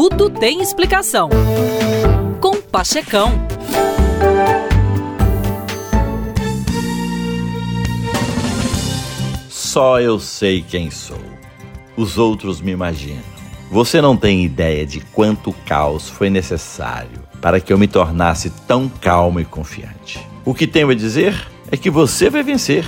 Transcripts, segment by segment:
Tudo tem explicação. Com Pachecão. Só eu sei quem sou. Os outros me imaginam. Você não tem ideia de quanto caos foi necessário para que eu me tornasse tão calmo e confiante. O que tenho a dizer é que você vai vencer,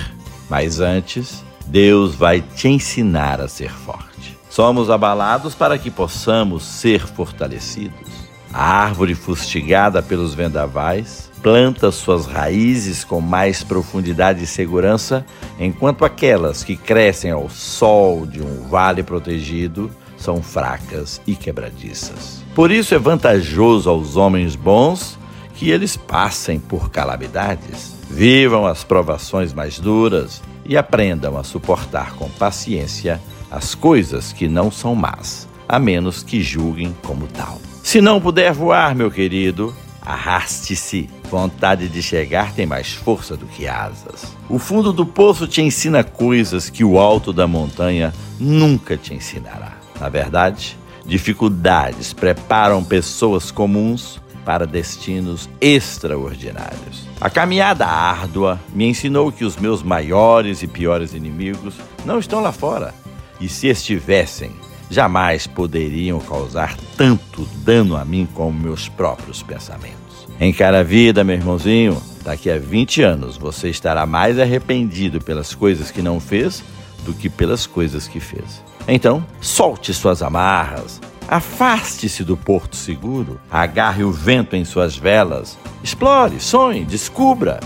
mas antes, Deus vai te ensinar a ser forte. Somos abalados para que possamos ser fortalecidos. A árvore fustigada pelos vendavais planta suas raízes com mais profundidade e segurança, enquanto aquelas que crescem ao sol de um vale protegido são fracas e quebradiças. Por isso é vantajoso aos homens bons que eles passem por calamidades, vivam as provações mais duras e aprendam a suportar com paciência as coisas que não são más, a menos que julguem como tal. Se não puder voar, meu querido, Arraste-se. Vontade de chegar tem mais força do que asas. O fundo do poço te ensina coisas que o alto da montanha nunca te ensinará. Na verdade, dificuldades preparam pessoas comuns para destinos extraordinários. A caminhada árdua me ensinou que os meus maiores e piores inimigos não estão lá fora. E se estivessem, jamais poderiam causar tanto dano a mim como meus próprios pensamentos. Encara a vida, meu irmãozinho. Daqui a 20 anos você estará mais arrependido pelas coisas que não fez do que pelas coisas que fez. Então, solte suas amarras, afaste-se do porto seguro, agarre o vento em suas velas, explore, sonhe, descubra,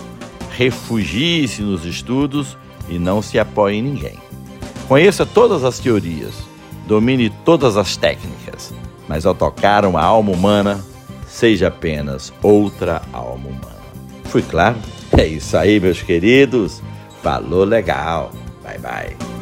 refugie-se nos estudos e não se apoie em ninguém. Conheça todas as teorias, domine todas as técnicas, mas ao tocar uma alma humana, seja apenas outra alma humana. Fui claro? É isso aí, meus queridos. Falou legal. Bye bye.